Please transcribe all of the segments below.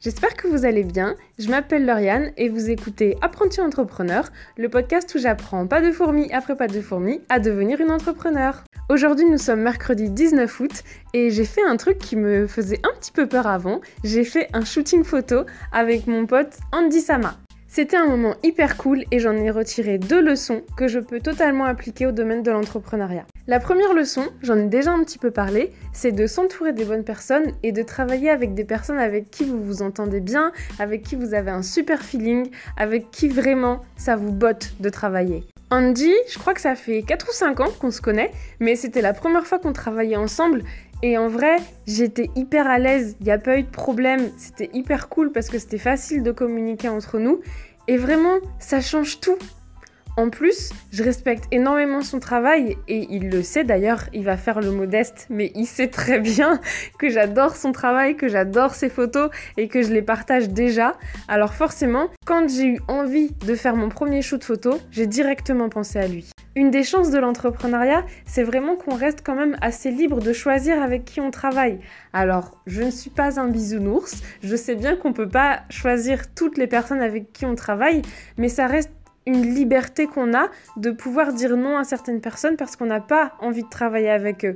J'espère que vous allez bien. Je m'appelle Lauriane et vous écoutez Apprenti Entrepreneur, le podcast où j'apprends pas de fourmis après pas de fourmis à devenir une entrepreneur. Aujourd'hui, nous sommes mercredi 19 août et j'ai fait un truc qui me faisait un petit peu peur avant. J'ai fait un shooting photo avec mon pote Andy Sama. C'était un moment hyper cool et j'en ai retiré deux leçons que je peux totalement appliquer au domaine de l'entrepreneuriat. La première leçon, j'en ai déjà un petit peu parlé, c'est de s'entourer des bonnes personnes et de travailler avec des personnes avec qui vous vous entendez bien, avec qui vous avez un super feeling, avec qui vraiment ça vous botte de travailler. Andy, je crois que ça fait 4 ou 5 ans qu'on se connaît, mais c'était la première fois qu'on travaillait ensemble et en vrai, j'étais hyper à l'aise, il n'y a pas eu de problème, c'était hyper cool parce que c'était facile de communiquer entre nous. Et vraiment, ça change tout. En plus, je respecte énormément son travail et il le sait d'ailleurs, il va faire le modeste, mais il sait très bien que j'adore son travail, que j'adore ses photos et que je les partage déjà. Alors forcément, quand j'ai eu envie de faire mon premier shoot photo, j'ai directement pensé à lui. Une des chances de l'entrepreneuriat, c'est vraiment qu'on reste quand même assez libre de choisir avec qui on travaille. Alors, je ne suis pas un bisounours, je sais bien qu'on ne peut pas choisir toutes les personnes avec qui on travaille, mais ça reste une liberté qu'on a de pouvoir dire non à certaines personnes parce qu'on n'a pas envie de travailler avec eux.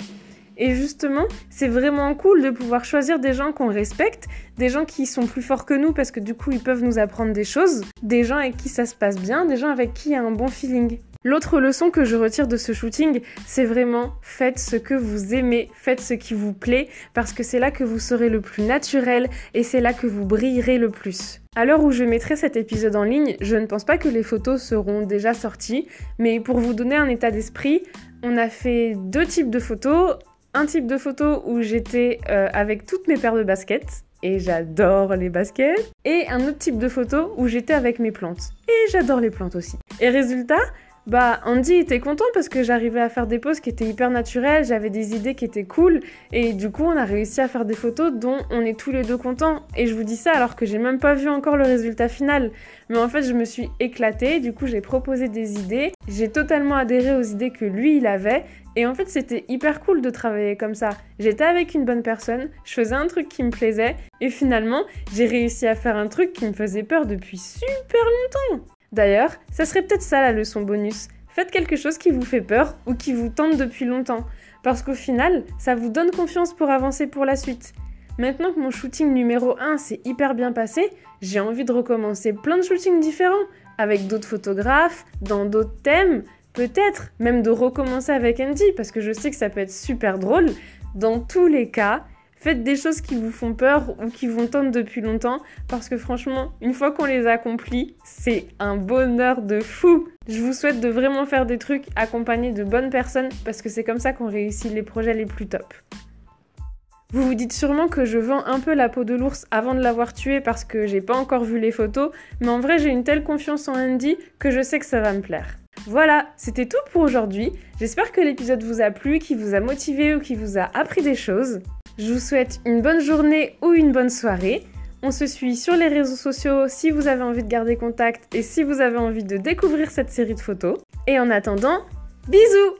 Et justement, c'est vraiment cool de pouvoir choisir des gens qu'on respecte, des gens qui sont plus forts que nous parce que du coup ils peuvent nous apprendre des choses, des gens avec qui ça se passe bien, des gens avec qui il y a un bon feeling. L'autre leçon que je retire de ce shooting, c'est vraiment faites ce que vous aimez, faites ce qui vous plaît, parce que c'est là que vous serez le plus naturel et c'est là que vous brillerez le plus. À l'heure où je mettrai cet épisode en ligne, je ne pense pas que les photos seront déjà sorties, mais pour vous donner un état d'esprit, on a fait deux types de photos. Un type de photo où j'étais euh, avec toutes mes paires de baskets, et j'adore les baskets. Et un autre type de photo où j'étais avec mes plantes. Et j'adore les plantes aussi. Et résultat, bah, Andy était content parce que j'arrivais à faire des poses qui étaient hyper naturelles, j'avais des idées qui étaient cool, et du coup, on a réussi à faire des photos dont on est tous les deux contents. Et je vous dis ça alors que j'ai même pas vu encore le résultat final. Mais en fait, je me suis éclatée, du coup, j'ai proposé des idées, j'ai totalement adhéré aux idées que lui, il avait, et en fait, c'était hyper cool de travailler comme ça. J'étais avec une bonne personne, je faisais un truc qui me plaisait, et finalement, j'ai réussi à faire un truc qui me faisait peur depuis super longtemps. D'ailleurs, ça serait peut-être ça la leçon bonus. Faites quelque chose qui vous fait peur ou qui vous tente depuis longtemps, parce qu'au final, ça vous donne confiance pour avancer pour la suite. Maintenant que mon shooting numéro 1 s'est hyper bien passé, j'ai envie de recommencer plein de shootings différents, avec d'autres photographes, dans d'autres thèmes, peut-être même de recommencer avec Andy, parce que je sais que ça peut être super drôle. Dans tous les cas, Faites des choses qui vous font peur ou qui vous tentent depuis longtemps parce que franchement, une fois qu'on les accomplit, c'est un bonheur de fou. Je vous souhaite de vraiment faire des trucs accompagnés de bonnes personnes parce que c'est comme ça qu'on réussit les projets les plus top. Vous vous dites sûrement que je vends un peu la peau de l'ours avant de l'avoir tué parce que j'ai pas encore vu les photos, mais en vrai j'ai une telle confiance en Andy que je sais que ça va me plaire. Voilà, c'était tout pour aujourd'hui. J'espère que l'épisode vous a plu, qu'il vous a motivé ou qu'il vous a appris des choses. Je vous souhaite une bonne journée ou une bonne soirée. On se suit sur les réseaux sociaux si vous avez envie de garder contact et si vous avez envie de découvrir cette série de photos. Et en attendant, bisous